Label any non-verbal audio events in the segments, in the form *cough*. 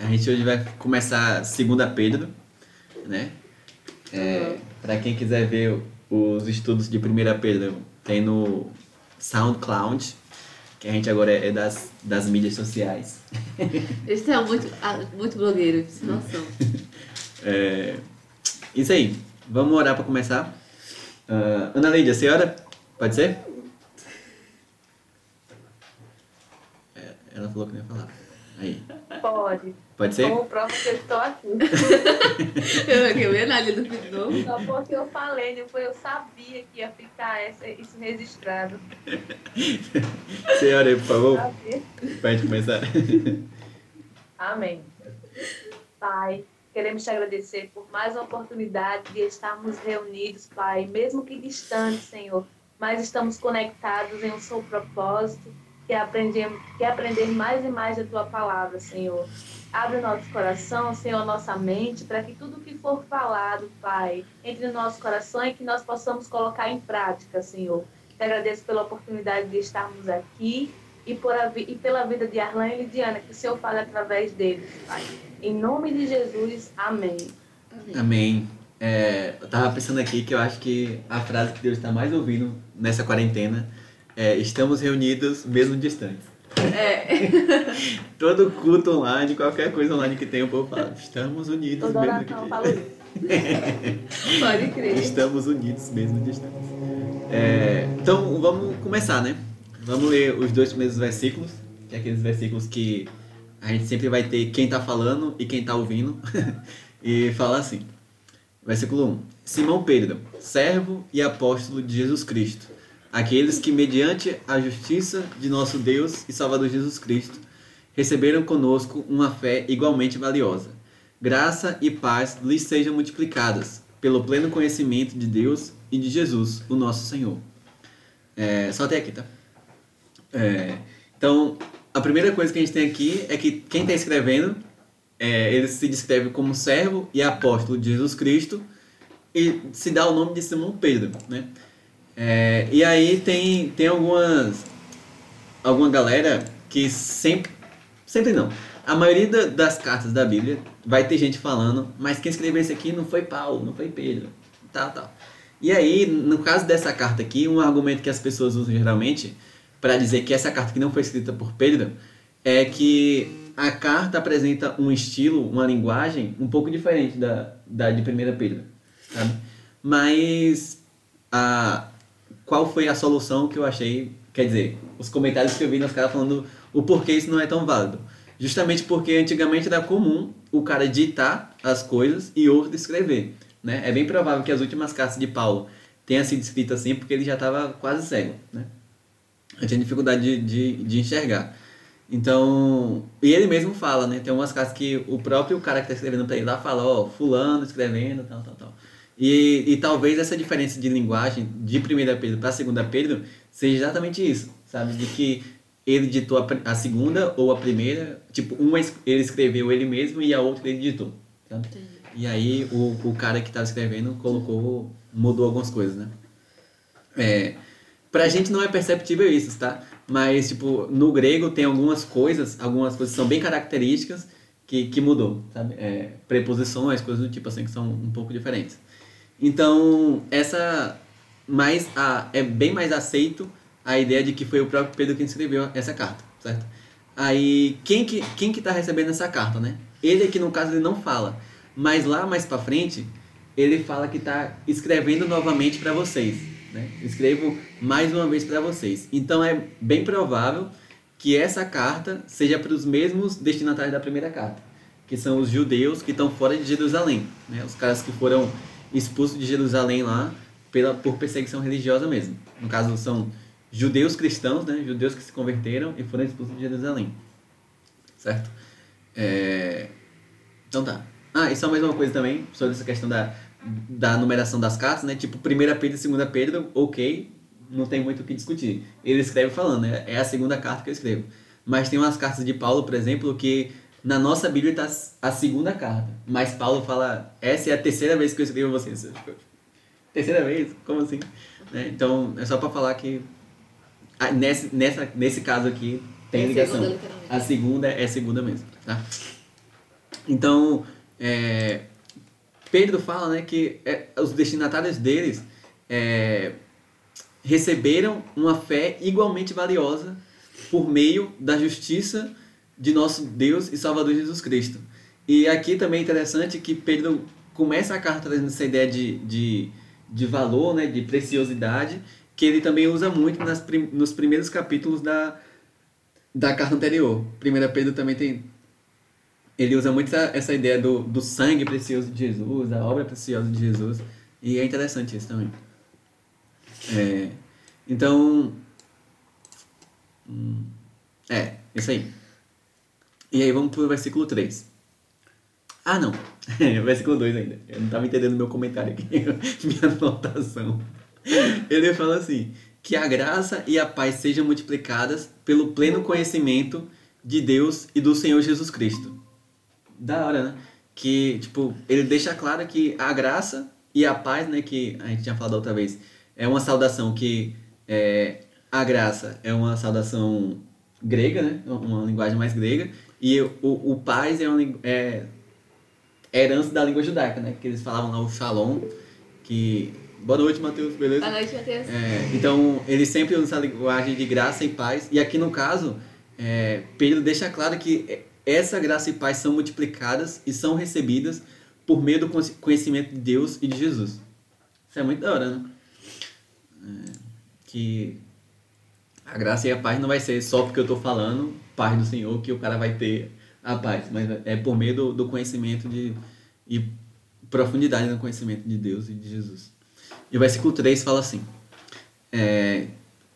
A gente hoje vai começar segunda Pedro, né? É, para quem quiser ver os estudos de primeira Pedro, tem no SoundCloud, que a gente agora é das, das mídias sociais. *laughs* Esse é muito, ah, muito blogueiro, sem noção. *laughs* É, isso aí. Vamos orar para começar. Uh, Ana Lídia, a senhora? Pode ser? É, ela falou que não ia falar. Aí. Pode. Pode ser? Como prova que eu estou aqui. *laughs* eu que eu Ana Lídia de novo. Só porque eu falei, depois eu sabia que ia ficar essa, isso registrado. *laughs* Senhora, por favor. Para a gente começar. *laughs* Amém. Pai, queremos te agradecer por mais uma oportunidade de estarmos reunidos, Pai, mesmo que distantes, Senhor, mas estamos conectados em um só propósito que aprender, que aprender mais e mais da tua palavra, Senhor. Abre o nosso coração, Senhor, nossa mente, para que tudo que for falado, Pai, entre no nosso coração e que nós possamos colocar em prática, Senhor. Te agradeço pela oportunidade de estarmos aqui e, por a, e pela vida de Arlan e Lidiana, que o Senhor fale através deles, Pai. Em nome de Jesus, amém. Amém. amém. É, eu estava pensando aqui que eu acho que a frase que Deus está mais ouvindo nessa quarentena é, estamos reunidos mesmo distantes. É. *laughs* Todo culto online, qualquer coisa online que tenha, o povo fala, estamos unidos Toda mesmo fala isso. *laughs* Pode crer. Estamos unidos mesmo distantes. É, então, vamos começar, né? Vamos ler os dois primeiros versículos, que é aqueles versículos que a gente sempre vai ter quem está falando e quem está ouvindo. *laughs* e fala assim, versículo 1. Simão Pedro, servo e apóstolo de Jesus Cristo aqueles que, mediante a justiça de nosso Deus e Salvador Jesus Cristo, receberam conosco uma fé igualmente valiosa. Graça e paz lhes sejam multiplicadas, pelo pleno conhecimento de Deus e de Jesus, o nosso Senhor. É, só até aqui, tá? É, então, a primeira coisa que a gente tem aqui é que quem está escrevendo, é, ele se descreve como servo e apóstolo de Jesus Cristo e se dá o nome de Simão Pedro, né? É, e aí tem, tem algumas. Alguma galera que sempre. Sempre não. A maioria da, das cartas da Bíblia vai ter gente falando, mas quem escreveu isso aqui não foi Paulo, não foi Pedro, tal, tal. E aí, no caso dessa carta aqui, um argumento que as pessoas usam geralmente para dizer que essa carta que não foi escrita por Pedro é que a carta apresenta um estilo, uma linguagem um pouco diferente da, da de 1 Pedro, sabe? Mas a, qual foi a solução que eu achei, quer dizer, os comentários que eu vi nos caras falando o porquê isso não é tão válido. Justamente porque antigamente era comum o cara ditar as coisas e outro escrever. Né? É bem provável que as últimas cartas de Paulo tenham sido escritas assim porque ele já estava quase cego. Né? Ele tinha dificuldade de, de, de enxergar. Então, e ele mesmo fala, né? Tem umas cartas que o próprio cara que está escrevendo para ele lá fala, ó, oh, fulano escrevendo, tal, tal, tal. E, e talvez essa diferença de linguagem de 1 Pedro para 2 Pedro seja exatamente isso, sabe? De que ele ditou a, a, segunda ou a primeira, tipo, uma ele escreveu ele mesmo e a outra ele ditou, sabe? E aí o, o cara que estava escrevendo colocou, mudou algumas coisas, né? É, pra gente não é perceptível isso, tá? Mas, tipo, no grego tem algumas coisas, algumas coisas que são bem características que, que mudou, sabe? É, preposições, coisas do tipo assim, que são um pouco diferentes. Então, essa mais a, é bem mais aceito a ideia de que foi o próprio Pedro quem escreveu essa carta, certo? Aí, quem que, quem que tá recebendo essa carta, né? Ele aqui, no caso, ele não fala. Mas lá mais para frente, ele fala que está escrevendo novamente para vocês. Né? Escrevo mais uma vez para vocês. Então, é bem provável que essa carta seja para os mesmos destinatários da primeira carta, que são os judeus que estão fora de Jerusalém. Né? Os caras que foram expulso de Jerusalém lá pela, por perseguição religiosa mesmo. No caso, são judeus cristãos, né? Judeus que se converteram e foram expulsos de Jerusalém. Certo? É... Então tá. Ah, e só mais uma coisa também sobre essa questão da, da numeração das cartas, né? Tipo, 1 Pedro e 2 Pedro, ok, não tem muito o que discutir. Ele escreve falando, né? É a segunda carta que eu escrevo. Mas tem umas cartas de Paulo, por exemplo, que na nossa Bíblia está a segunda carta, mas Paulo fala, essa é a terceira vez que eu escrevo vocês. Terceira vez? Como assim? Né? Então, é só para falar que nesse, nessa, nesse caso aqui tem é ligação. a segunda é segunda mesmo, tá? Então, é, Pedro fala né, que é, os destinatários deles é, receberam uma fé igualmente valiosa por meio da justiça de nosso Deus e Salvador Jesus Cristo. E aqui também é interessante que Pedro começa a carta trazendo essa ideia de, de, de valor, né, de preciosidade, que ele também usa muito nas, nos primeiros capítulos da, da carta anterior. 1 Pedro também tem. Ele usa muito essa, essa ideia do, do sangue precioso de Jesus, da obra preciosa de Jesus. E é interessante isso também. É, então. Hum, é, isso aí. E aí vamos pro versículo 3. Ah, não. *laughs* versículo 2 ainda. Eu não estava entendendo meu comentário aqui, *laughs* minha anotação. Ele fala assim: que a graça e a paz sejam multiplicadas pelo pleno conhecimento de Deus e do Senhor Jesus Cristo. Da hora, né? Que, tipo, ele deixa claro que a graça e a paz, né, que a gente tinha falado outra vez, é uma saudação que é, a graça é uma saudação grega, né? Uma linguagem mais grega, e o, o paz é uma é, é herança da língua judaica, né? Que eles falavam lá o shalom, que Boa noite, Matheus, beleza? Boa noite, Matheus. É, então, ele sempre usa essa linguagem de graça e paz. E aqui no caso, é, Pedro deixa claro que essa graça e paz são multiplicadas e são recebidas por meio do conhecimento de Deus e de Jesus. Isso é muito da hora, né? É, que a graça e a paz não vai ser só porque eu estou falando, paz do Senhor, que o cara vai ter a paz, mas é por meio do, do conhecimento de, e profundidade no conhecimento de Deus e de Jesus. E o versículo 3 fala assim. É,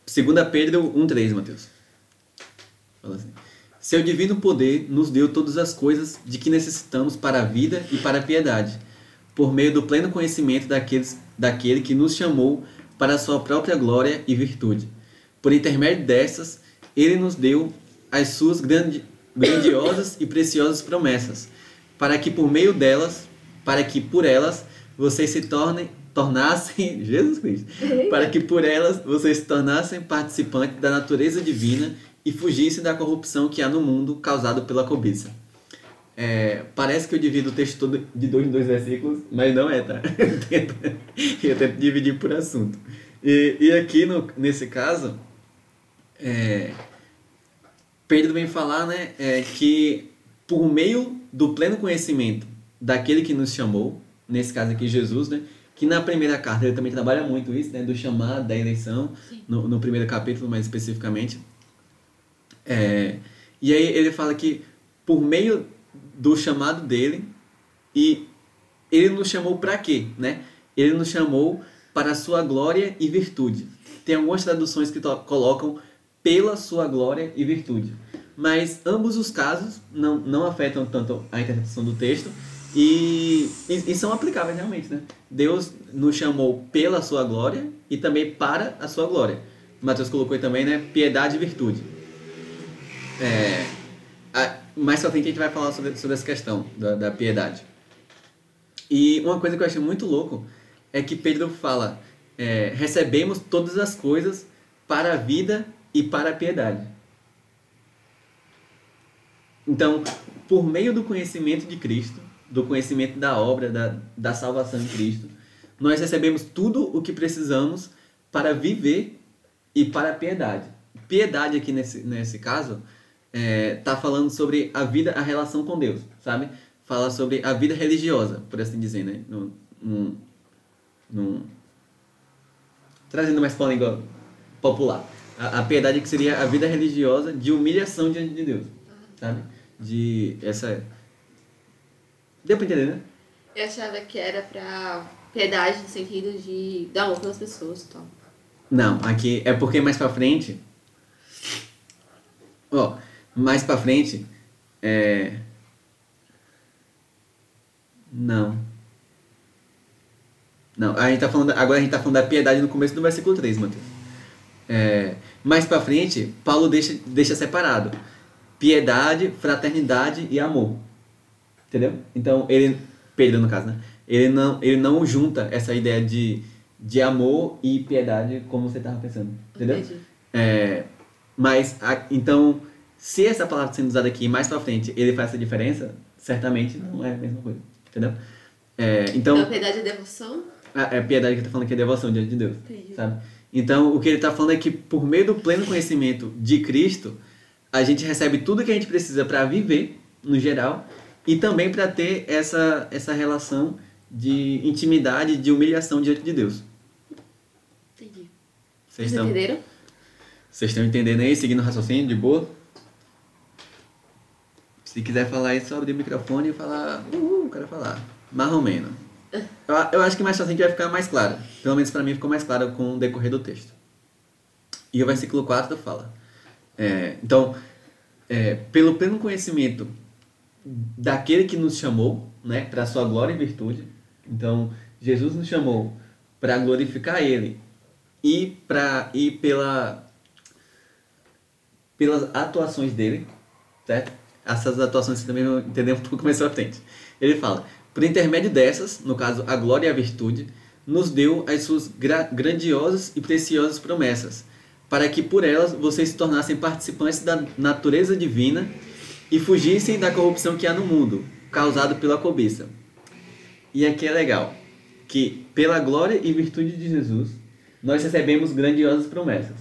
2 Pedro 1,3, Mateus. Fala assim. Seu divino poder nos deu todas as coisas de que necessitamos para a vida e para a piedade, por meio do pleno conhecimento daqueles, daquele que nos chamou para a sua própria glória e virtude. Por intermédio dessas, ele nos deu as suas grandi, grandiosas e preciosas promessas, para que por meio delas, para que por elas vocês se tornem tornassem, *laughs* Jesus Cristo, para que por elas vocês se tornassem participantes da natureza divina e fugissem da corrupção que há no mundo causado pela cobiça. É, parece que eu divido o texto todo de dois em dois versículos, mas não é, tá? *laughs* eu tento dividir por assunto. E, e aqui, no, nesse caso, é, Pedro vem falar né, é, que por meio do pleno conhecimento daquele que nos chamou, nesse caso aqui Jesus, né, que na primeira carta ele também trabalha muito isso, né, do chamado, da eleição, no, no, primeiro capítulo mais especificamente. É, e aí ele fala que por meio do chamado dele, e ele nos chamou para quê? Né? Ele nos chamou para a sua glória e virtude. Tem algumas traduções que colocam pela sua glória e virtude. Mas ambos os casos não, não afetam tanto a interpretação do texto, e, e, e, são aplicáveis realmente, né? Deus nos chamou pela sua glória e também para a sua glória. Mateus colocou também, né? Piedade e virtude. É, a, mais pra frente a gente vai falar sobre, sobre essa questão da, da piedade. E uma coisa que eu achei muito louco é que Pedro fala: é, recebemos todas as coisas para a vida e para a piedade. Então, por meio do conhecimento de Cristo, do conhecimento da obra, da, da salvação em Cristo, nós recebemos tudo o que precisamos para viver e para a piedade. Piedade aqui nesse, nesse caso está é, tá falando sobre a vida, a relação com Deus, sabe? Fala sobre a vida religiosa, por assim dizer, né? No, no, no... Trazendo mais língua popular. A, a piedade que seria a vida religiosa de humilhação diante de Deus, sabe? De essa Deu pra entender, né? Eu achava que era pra piedade no sentido de dar amor pelas pessoas e tal. Não, aqui é porque mais pra frente. Ó, mais pra frente. É. Não. Não, a gente tá falando, agora a gente tá falando da piedade no começo do versículo 3, Mateus. É, mais pra frente, Paulo deixa, deixa separado: piedade, fraternidade e amor. Entendeu? Então, ele, Pedro no caso, né? Ele não, ele não junta essa ideia de, de amor e piedade como você estava pensando. Entendeu? É, mas, a, então, se essa palavra sendo usada aqui mais pra frente, ele faz essa diferença, certamente não é a mesma coisa. Entendeu? É, então, Então, piedade e devoção. a, a piedade que tá falando aqui é devoção diante de Deus. Entendi. Sabe? Então, o que ele está falando é que por meio do pleno conhecimento de Cristo, a gente recebe tudo que a gente precisa para viver, no geral, e também para ter essa, essa relação de intimidade, de humilhação diante de Deus. Entendi. Vocês estão, entenderam? vocês estão entendendo aí, seguindo o raciocínio de boa? Se quiser falar aí, só abrir o microfone e falar, uhul, quero falar. Mais ou menos. Eu, eu acho que mais fácil vai ficar mais claro. Pelo menos para mim ficou mais claro com o decorrer do texto. E o versículo 4 fala. é, então, é, pelo pleno conhecimento daquele que nos chamou, né, para sua glória e virtude. Então, Jesus nos chamou para glorificar Ele e para e pela pelas atuações dele, certo? Essas atuações também vão entender um pouco mais pra frente. Ele fala: por intermédio dessas, no caso a glória e a virtude, nos deu as suas gra grandiosas e preciosas promessas, para que por elas vocês se tornassem participantes da natureza divina e fugissem da corrupção que há no mundo, causado pela cobiça. E aqui é legal, que pela glória e virtude de Jesus, nós recebemos grandiosas promessas.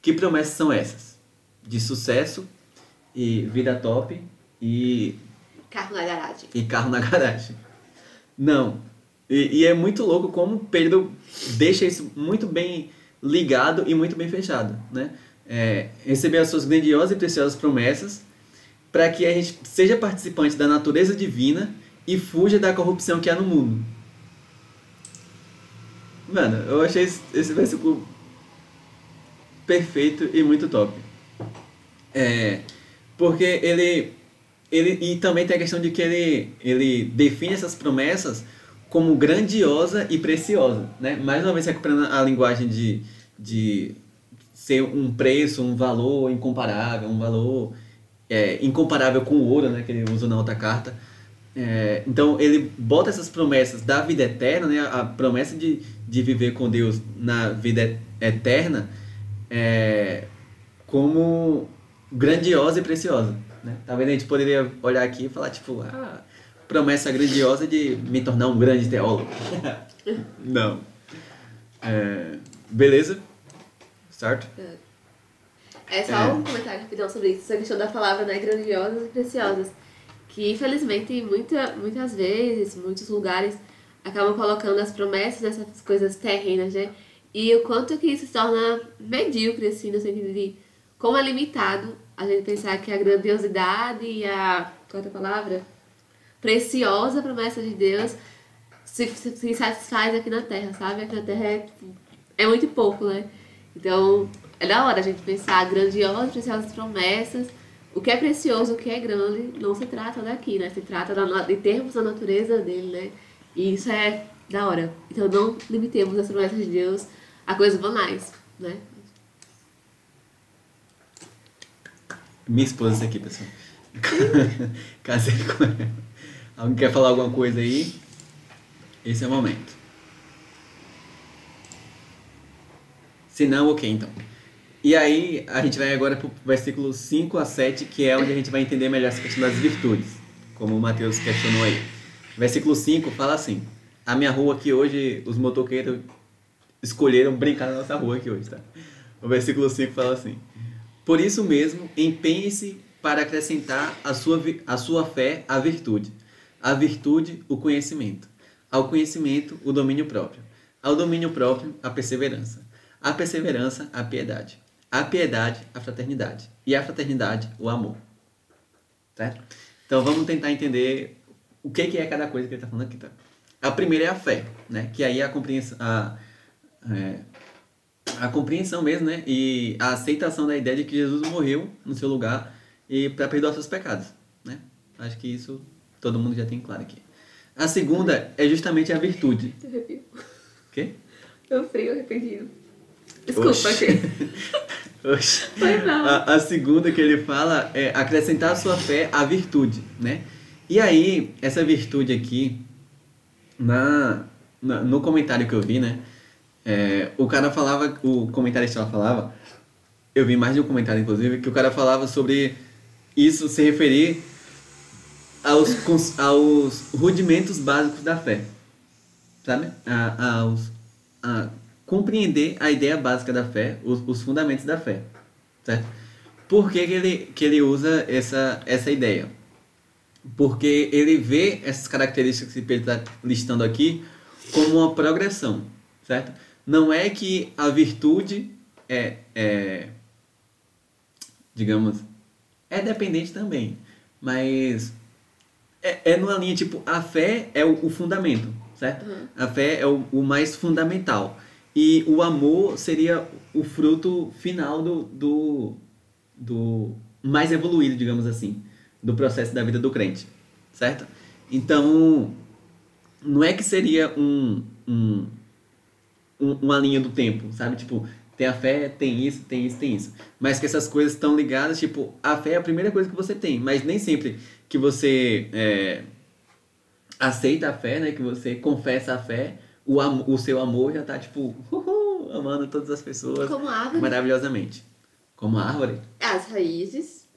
Que promessas são essas? De sucesso e vida top e Carro na garagem. e carro na garagem. Não. E, e é muito louco como Pedro deixa isso muito bem ligado e muito bem fechado, né? É, receber as suas grandiosas e preciosas promessas para que a gente seja participante da natureza divina e fuja da corrupção que há no mundo. Mano, eu achei esse, esse versículo perfeito e muito top. É, porque ele, ele. E também tem a questão de que ele, ele define essas promessas como grandiosa e preciosa. Né? Mais uma vez recuperando a linguagem de, de ser um preço, um valor incomparável, um valor é, incomparável com o ouro, né, que ele usa na outra carta. É, então ele bota essas promessas da vida eterna, né, a promessa de, de viver com Deus na vida eterna, é, como grandiosa e preciosa. Né? Talvez a gente poderia olhar aqui e falar, tipo, ah, promessa grandiosa de me tornar um grande teólogo. *laughs* Não. É, beleza? Certo? É só É. um comentário rapidão sobre isso, essa questão da palavra, né, grandiosas e preciosas. Que infelizmente muita, muitas vezes, muitos lugares acabam colocando as promessas nessas coisas terrenas, né? E o quanto que isso se torna medíocre, assim, no sentido de como é limitado a gente pensar que a grandiosidade e a. Qual é a palavra? Preciosa promessa de Deus se, se, se satisfaz aqui na Terra, sabe? Aqui na Terra é, é muito pouco, né? Então, é da hora a gente pensar grandiosas, preciosas promessas. O que é precioso, o que é grande, não se trata daqui, né? Se trata da, de termos a natureza dele, né? E isso é da hora. Então, não limitemos as promessas de Deus a coisas banais, né? Minha esposa isso aqui, pessoal. *laughs* Casei com ela. Alguém quer falar alguma coisa aí? Esse é o momento. Se não, ok, então. E aí, a gente vai agora pro versículo 5 a 7, que é onde a gente vai entender melhor essa questão das virtudes, como o Mateus questionou aí. Versículo 5 fala assim: A minha rua aqui hoje, os motoqueiros escolheram brincar na nossa rua aqui hoje, tá? O versículo 5 fala assim: Por isso mesmo, empenhe-se para acrescentar a sua, a sua fé à virtude, à virtude, o conhecimento, ao conhecimento, o domínio próprio, ao domínio próprio, a perseverança, à perseverança, a piedade, à piedade, a fraternidade, e à fraternidade, o amor. Certo? Então vamos tentar entender o que que é cada coisa que ele está falando aqui. Tá? A primeira é a fé, né? que aí é a compreensão, a, é, a compreensão mesmo, né? E a aceitação da ideia de que Jesus morreu no seu lugar e para perdoar seus pecados, né? Acho que isso todo mundo já tem claro aqui. A segunda é justamente a virtude. Quê? Eu frio, arrependido. Desculpa, Oxi. *laughs* Oxi. Foi mal. A, a segunda que ele fala é acrescentar a sua fé à virtude, né? E aí, essa virtude aqui, na, na- no comentário que eu vi, né? É, o cara falava, o comentarista lá falava, eu vi mais de um comentário inclusive, que o cara falava sobre isso se referir aos, aos rudimentos básicos da fé. Sabe? A, aos, a compreender a ideia básica da fé, os, os fundamentos da fé. Certo? Por que, que, ele, que ele usa essa, essa ideia? Porque ele vê essas características que ele está listando aqui como uma progressão, certo? Não é que a virtude é, é digamos, é dependente também, mas é, é numa linha tipo, a fé é o, o fundamento, certo? Uhum. A fé é o, o mais fundamental. E o amor seria o fruto final do, do, do mais evoluído, digamos assim, do processo da vida do crente, certo? Então, não é que seria um, um, um- uma linha do tempo, sabe? Tipo, tem a fé, tem isso, tem isso, tem isso. Mas que essas coisas estão ligadas, tipo, a fé é a primeira coisa que você tem, mas nem sempre que você é, aceita a fé, né? Que você confessa a fé, o, am o seu amor já tá, tipo, uhul, amando todas as pessoas Como árvore, maravilhosamente. Como árvore. as raízes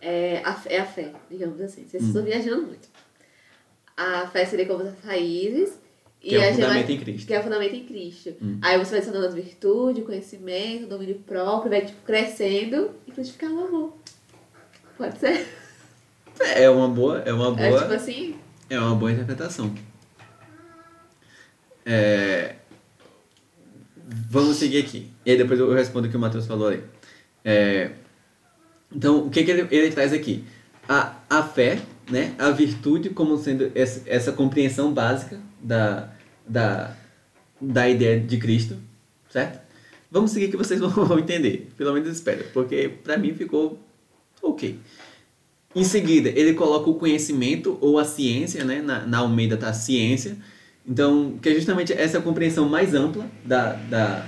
é a, é a fé, digamos assim. Vocês Hum. estão viajando muito. A fé seria como as raízes. Que é o fundamento em Cristo. Que é o fundamento em Cristo. Hum. Aí você vai adicionando as virtudes, conhecimento, domínio próprio, vai tipo, crescendo e frutificar o amor. Pode ser? É uma boa, é uma É boa. tipo assim, É uma boa interpretação. É, Vamos seguir aqui. E aí depois eu respondo o que o Matheus falou aí. É, Então, o que, que ele, ele traz aqui? A, a fé, né? a virtude como sendo essa, essa compreensão básica da, da, da ideia de Cristo, certo? Vamos seguir que vocês *laughs* vão entender. Pelo menos espero, porque pra mim ficou ok. Em seguida, ele coloca o conhecimento ou a ciência, né? Na, na Almeida tá a ciência. Então, que é justamente essa compreensão mais ampla da, da,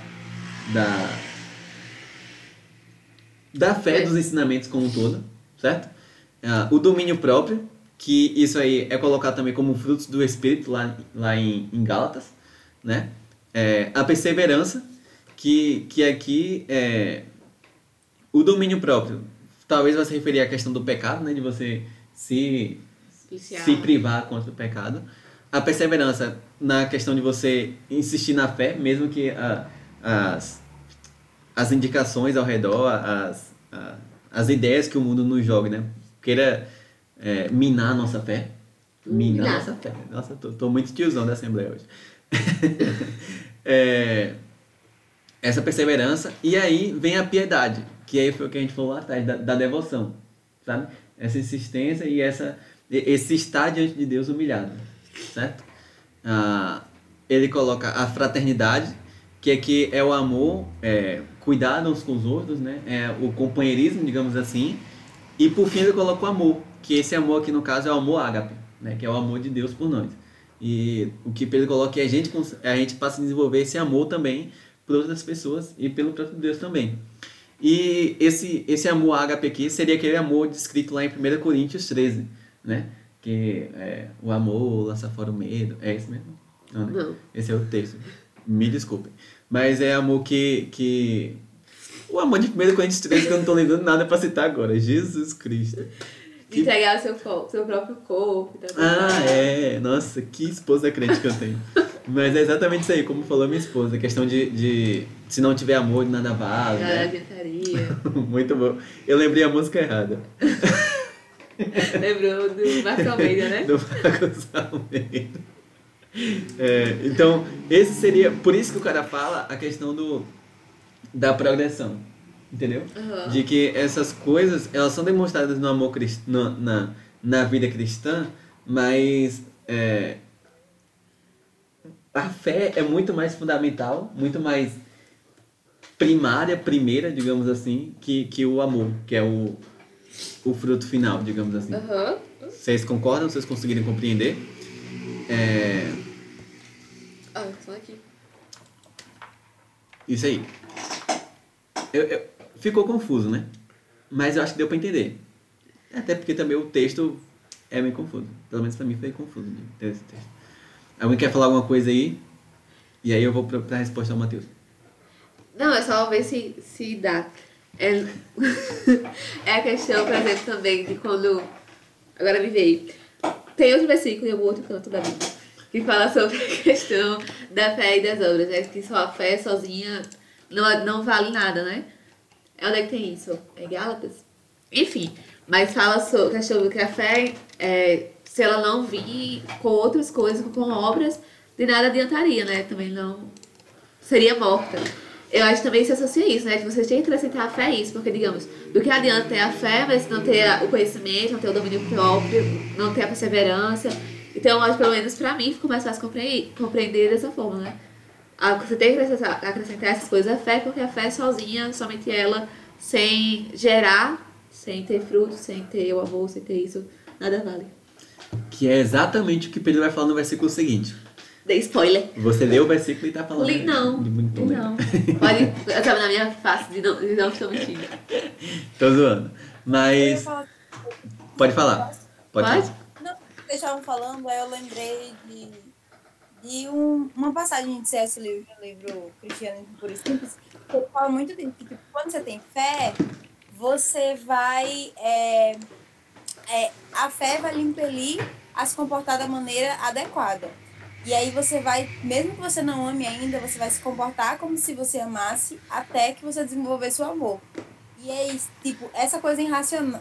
da, da fé É. dos ensinamentos como um todo, certo? Ah, o domínio próprio, que isso aí é colocado também como frutos do Espírito lá, lá em, em Gálatas, né? É, a perseverança, que, que aqui é o domínio próprio. Talvez vai se referir à questão do pecado, né? De você se se privar contra o pecado. A perseverança na questão de você insistir na fé, mesmo que a- as, as indicações ao redor, as, a- as ideias que o mundo nos joga, né? Queira é, minar a nossa fé. Minar a Minar. nossa fé. Nossa, tô, tô muito tiozão da Assembleia hoje. *laughs* É, essa perseverança. E aí vem a piedade, que aí foi o que a gente falou lá atrás, da, da devoção, sabe? Essa insistência e essa, esse estar diante de Deus humilhado, certo? Ah, ele coloca a fraternidade, que aqui é o amor, é, cuidado uns com os outros, né? É o companheirismo, digamos assim. E por fim ele coloca o amor, que esse amor aqui no caso é o amor ágape, né? Que é o amor de Deus por nós. E o que Pedro coloca é a gente, a gente passa a desenvolver esse amor também por outras pessoas e pelo próprio Deus também. E esse, esse amor ágape aqui seria aquele amor descrito lá em 1 Coríntios 13, né? Que é, o amor lança fora o medo. É esse mesmo? Não, né? Não. Esse é o texto. Me desculpem. Mas é amor que. que... O amor de 1 Coríntios 13 que eu não tô lembrando nada pra citar agora. Jesus Cristo. De entregar o seu, seu próprio corpo. Tá. Ah, é. Nossa, que esposa crente que eu tenho. Mas é exatamente isso aí, como falou minha esposa. A questão de, de se não tiver amor, nada vale. Da Né? adiantaria. *laughs* Muito bom. Eu lembrei a música errada. *laughs* Lembrou do Marcos Almeida, né? Do Marcos Almeida. É, então, esse seria. Por isso que o cara fala a questão do, da progressão. Entendeu? Aham. De que essas coisas, elas são demonstradas no amor cristão, na, na vida cristã, mas é, a fé é muito mais fundamental, muito mais primária, primeira, digamos assim, que, que o amor, que é o, o fruto final, digamos assim. Aham. Vocês concordam? Vocês conseguirem compreender? É, Ah, só aqui. isso aí. Eu- eu- ficou confuso, né? Mas eu acho que deu pra entender. Até porque também o texto é meio confuso. Pelo menos pra mim foi confuso ter esse texto. Alguém quer falar alguma coisa aí? E aí eu vou pra, pra resposta ao Matheus. Não, é só ver se, se dá. É, *laughs* é a questão, por exemplo, também de quando agora me veio. Tem outro versículo em algum outro canto da Bíblia que fala sobre a questão da fé e das obras, né? Que só a fé sozinha não, não vale nada, né? É onde é que tem isso? É Gálatas? Enfim, mas fala sobre a questão que a fé, é, se ela não vir com outras coisas, com obras, de nada adiantaria, né? Também não seria morta. Eu acho que também se associa isso, né? Que você tem que acrescentar a fé a isso, porque, digamos, do que adianta ter a fé, mas não ter o conhecimento, não ter o domínio próprio, não ter a perseverança. Então, acho, pelo menos pra mim, ficou mais fácil compreender dessa forma, né? Você tem que acrescentar, acrescentar essas coisas à fé, porque a fé sozinha, somente ela, sem gerar, sem ter fruto, sem ter o amor, sem ter isso, nada vale. Que é exatamente o que Pedro vai falar no versículo seguinte. Dei spoiler. Você leu o versículo e tá falando. Li, não. De muito né? Não. *laughs* Pode. Sabe, na minha face de não, de não estou mentindo. Tô zoando. Mas. falar- Pode falar. Pode, Pode? falar. Não, vocês estavam falando, aí eu lembrei de, de um- uma passagem de C.S. Lewis no livro Cristianismo por Simples, que fala muito disso, que tipo, quando você tem fé, você vai. é, é, a fé vai lhe impelir a se comportar da maneira adequada. E aí você vai, mesmo que você não ame ainda, você vai se comportar como se você amasse até que você desenvolvesse o amor. E é isso, tipo, essa coisa irracional,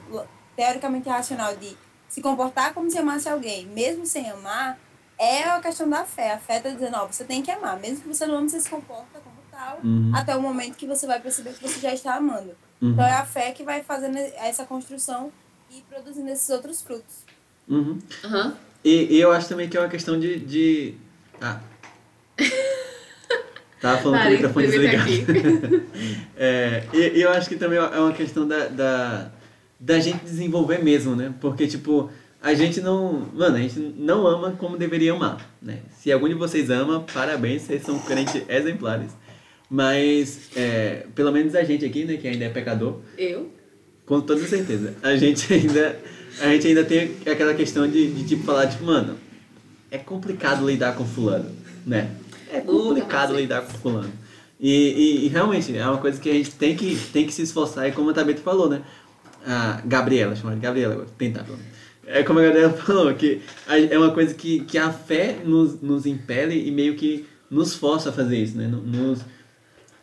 teoricamente irracional de se comportar como se amasse alguém, mesmo sem amar, é a questão da fé. A fé tá dizendo, ó, você tem que amar, mesmo que você não ame, você se comporta como tal, Uhum. até o momento que você vai perceber que você já está amando. Uhum. Então é a fé que vai fazendo essa construção e produzindo esses outros frutos. Uhum. Aham. E, e eu acho também que é uma questão de. de... Ah. *laughs* Tava falando com o microfone desligado. *laughs* é, e, e eu acho que também é uma questão da, da, da gente desenvolver mesmo, né? Porque, tipo, a gente não. Mano, a gente não ama como deveria amar, né? Se algum de vocês ama, parabéns, vocês são crentes exemplares. Mas, é, pelo menos a gente aqui, né, que ainda é pecador, Eu? com toda certeza. A gente ainda, a gente ainda tem aquela questão de, de tipo falar, tipo, mano, é complicado lidar com fulano, né? É complicado lidar com fulano. E, e, e realmente é uma coisa que a gente tem que, tem que se esforçar, e como a Tabeta falou, né? A Gabriela, chama de Gabriela agora, tentar pelo menos. É como a Gabriela *laughs* falou, que é uma coisa que, que a fé nos, nos impele e meio que nos força a fazer isso, né? Nos,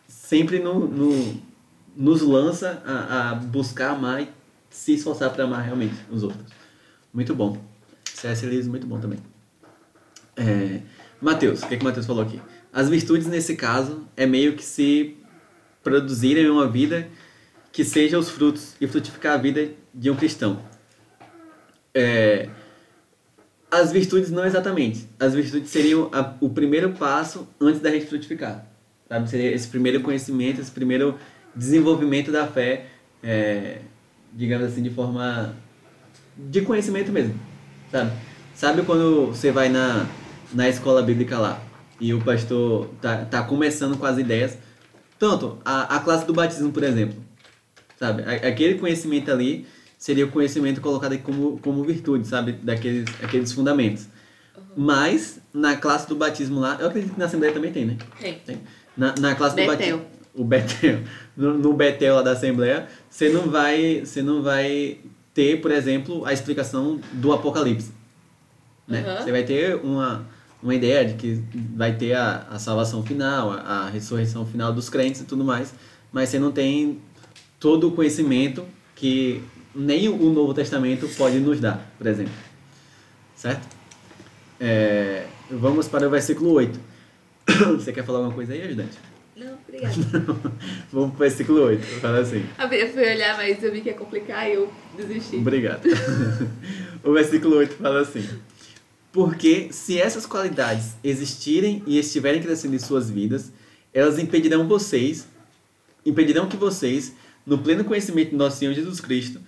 sempre no, no- nos lança a, a buscar amar e se esforçar para amar realmente os outros. Muito bom. C.S. Lewis, muito bom também. É, Mateus, o que, que o Mateus falou aqui? As virtudes, nesse caso, é meio que se produzirem uma vida que seja os frutos e frutificar a vida de um cristão. É, as virtudes não exatamente. As virtudes seriam a- o primeiro passo antes da gente frutificar. Sabe? Seria esse primeiro conhecimento, esse primeiro desenvolvimento da fé, é, digamos assim, de forma de conhecimento mesmo, sabe? Sabe quando você vai na, na escola bíblica lá e o pastor tá, tá começando com as ideias, tanto a, a classe do batismo, por exemplo, sabe? Aquele conhecimento ali seria o conhecimento colocado aí como, como virtude, sabe? Daqueles aqueles fundamentos. Mas, na classe do batismo lá, eu acredito que na Assembleia também tem, né? Tem. Tem. Na, na classe do Betel. batismo. O Betel. *laughs* No, no Betel lá da Assembleia, você não vai, você não vai ter, por exemplo, a explicação do Apocalipse. Né? Uhum. Você vai ter uma, uma ideia de que vai ter a, a salvação final, a, a ressurreição final dos crentes e tudo mais, mas você não tem todo o conhecimento que nem o Novo Testamento pode nos dar, por exemplo. Certo? É, vamos para o versículo 8. *coughs* Você quer falar alguma coisa aí, ajudante? Não, obrigada. *laughs* Vamos pro versículo 8. Fala assim. Eu fui olhar, mas eu vi que ia complicar e eu desisti. Obrigado. *laughs* o versículo 8 fala assim: Porque se essas qualidades existirem e estiverem crescendo em suas vidas, elas impedirão vocês, impedirão que vocês, no pleno conhecimento de nosso Senhor Jesus Cristo,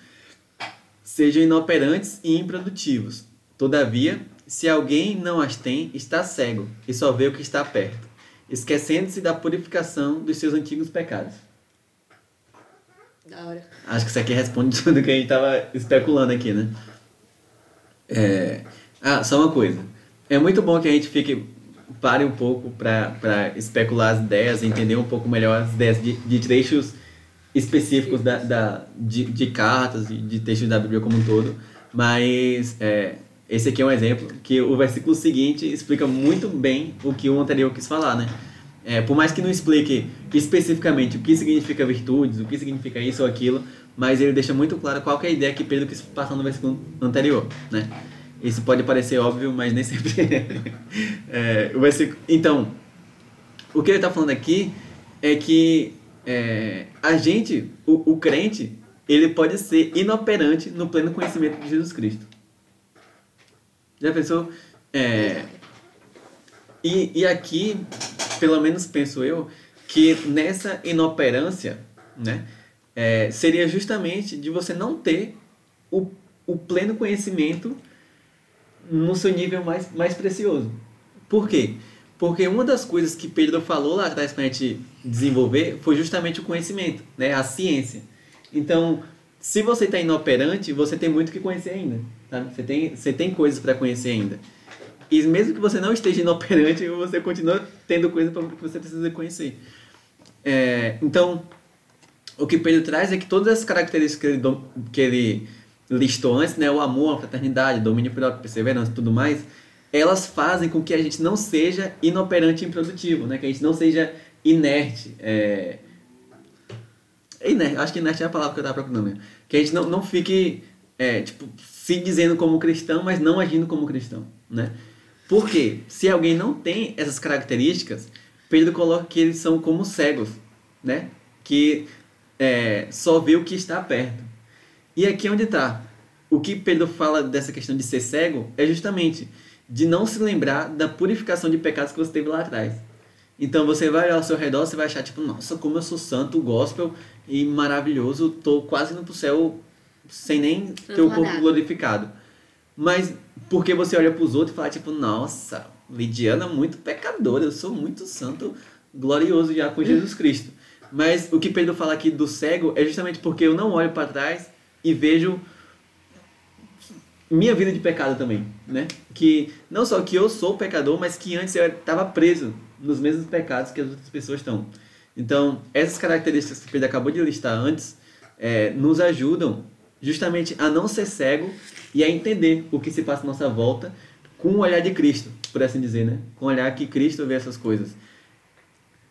sejam inoperantes e improdutivos. Todavia, se alguém não as tem, está cego e só vê o que está perto, esquecendo-se da purificação dos seus antigos pecados. Da hora. Acho que isso aqui responde *laughs* tudo que a gente tava especulando aqui, né? É... Ah, só uma coisa. É muito bom que a gente fique pare um pouco para especular as ideias, entender um pouco melhor as ideias de, de trechos específicos da, da, de, de cartas e de textos da Bíblia como um todo. Mas é, esse aqui é um exemplo que o versículo seguinte explica muito bem o que o anterior quis falar, né? É, por mais que não explique especificamente o que significa virtudes, o que significa isso ou aquilo, mas ele deixa muito claro qual é a ideia que Pedro quis passar no versículo anterior, né? Isso pode parecer óbvio, mas nem sempre é. *laughs* o versículo... Então, o que ele está falando aqui é que é, a gente, o, o crente, ele pode ser inoperante no pleno conhecimento de Jesus Cristo. Já pensou? É, e, e aqui, pelo menos penso eu, que nessa inoperância, né, é, seria justamente de você não ter o, o pleno conhecimento no seu nível mais, mais precioso. Por quê? Porque uma das coisas que Pedro falou lá atrás para a gente desenvolver foi justamente o conhecimento, né? a ciência. Então, se você está inoperante, você tem muito que conhecer ainda. Tá? Você, tem, você tem coisas para conhecer ainda. E mesmo que você não esteja inoperante, você continua tendo coisas que você precisa conhecer. É, então, o que Pedro traz é que todas as características que ele, que ele listou antes, né, o amor, a fraternidade, domínio próprio, perseverança e tudo mais, elas fazem com que a gente não seja inoperante e improdutivo, né? Que a gente não seja inerte. É... Inerte, acho que inerte é a palavra que eu estava procurando. Né? Que a gente não, não fique, é, tipo, se dizendo como cristão, mas não agindo como cristão, né? Porque se alguém não tem essas características, Pedro coloca que eles são como cegos, né? Que é, só vê o que está perto. E aqui é onde está. O que Pedro fala dessa questão de ser cego é justamente de não se lembrar da purificação de pecados que você teve lá atrás. Então você vai olhar ao seu redor, você vai achar tipo, nossa, como eu sou santo, gospel e maravilhoso, tô quase indo pro céu sem nem ter o corpo glorificado. Mas porque você olha para os outros e fala tipo, nossa, Lidiana muito pecadora, eu sou muito santo, glorioso já com Jesus Cristo. Mas o que Pedro fala aqui do cego é justamente porque eu não olho para trás e vejo minha vida de pecado também, né? Que não só que eu sou pecador, mas que antes eu estava preso nos mesmos pecados que as outras pessoas estão. Então, essas características que Pedro acabou de listar antes é, nos ajudam justamente a não ser cego e a entender o que se passa à nossa volta com o olhar de Cristo, por assim dizer, né? Com o olhar que Cristo vê essas coisas.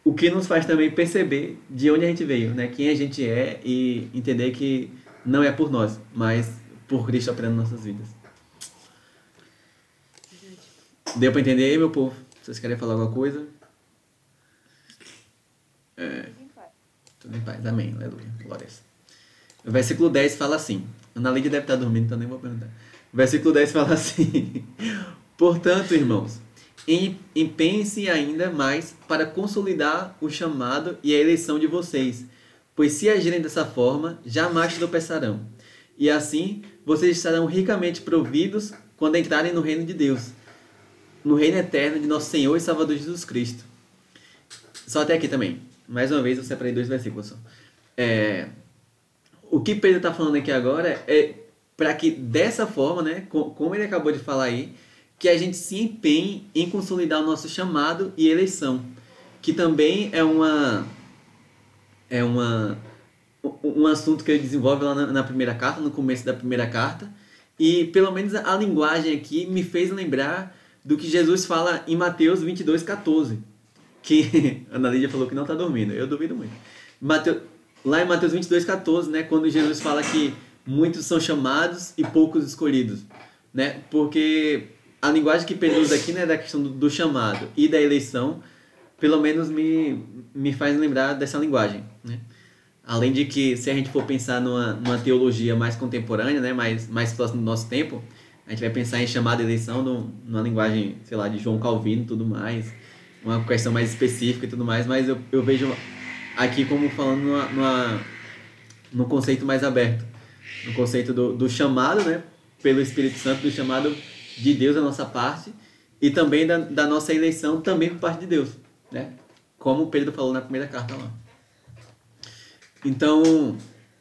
O que nos faz também perceber de onde a gente veio, né? Quem a gente é e entender que não é por nós, mas por Cristo operando nossas vidas. Deu para entender aí, meu povo? Vocês querem falar alguma coisa? É, tudo em paz. Amém. Aleluia. Glórias. O versículo 10 fala assim. Ana Lídia deve estar dormindo, então nem vou perguntar. O versículo 10 fala assim. *laughs* Portanto, irmãos, empenhem-se ainda mais para consolidar o chamado e a eleição de vocês, pois se agirem dessa forma, jamais tropeçarão. E assim, vocês estarão ricamente providos quando entrarem no reino de Deus, no reino eterno de nosso Senhor e Salvador Jesus Cristo. Só até aqui também. Mais uma vez eu separei dois versículos. É, o que Pedro está falando aqui agora é para que dessa forma, né, como ele acabou de falar aí, que a gente se empenhe em consolidar o nosso chamado e eleição, que também é uma é uma um assunto que ele desenvolve lá na, na primeira carta, no começo da primeira carta, e pelo menos a linguagem aqui me fez lembrar do que Jesus fala em Mateus 22, 14. Que a *laughs* Ana Lídia falou que não está dormindo, eu duvido muito. Lá em Mateus 22, 14, né, quando Jesus fala que muitos são chamados e poucos escolhidos. Né? Porque a linguagem que usa aqui né, da questão do, do, chamado e da eleição, pelo menos me, me faz lembrar dessa linguagem. Né? Além de que, se a gente for pensar numa, numa teologia mais contemporânea, né, mais, mais próxima do nosso tempo, a gente vai pensar em chamada eleição no, numa linguagem, sei lá, de João Calvino e tudo mais, uma questão mais específica e tudo mais, mas eu, eu vejo aqui como falando numa, numa, no conceito mais aberto, no conceito do, do chamado, né, pelo Espírito Santo, do chamado de Deus da nossa parte e também da, da nossa eleição também por parte de Deus, né, como Pedro falou na primeira carta lá. Então,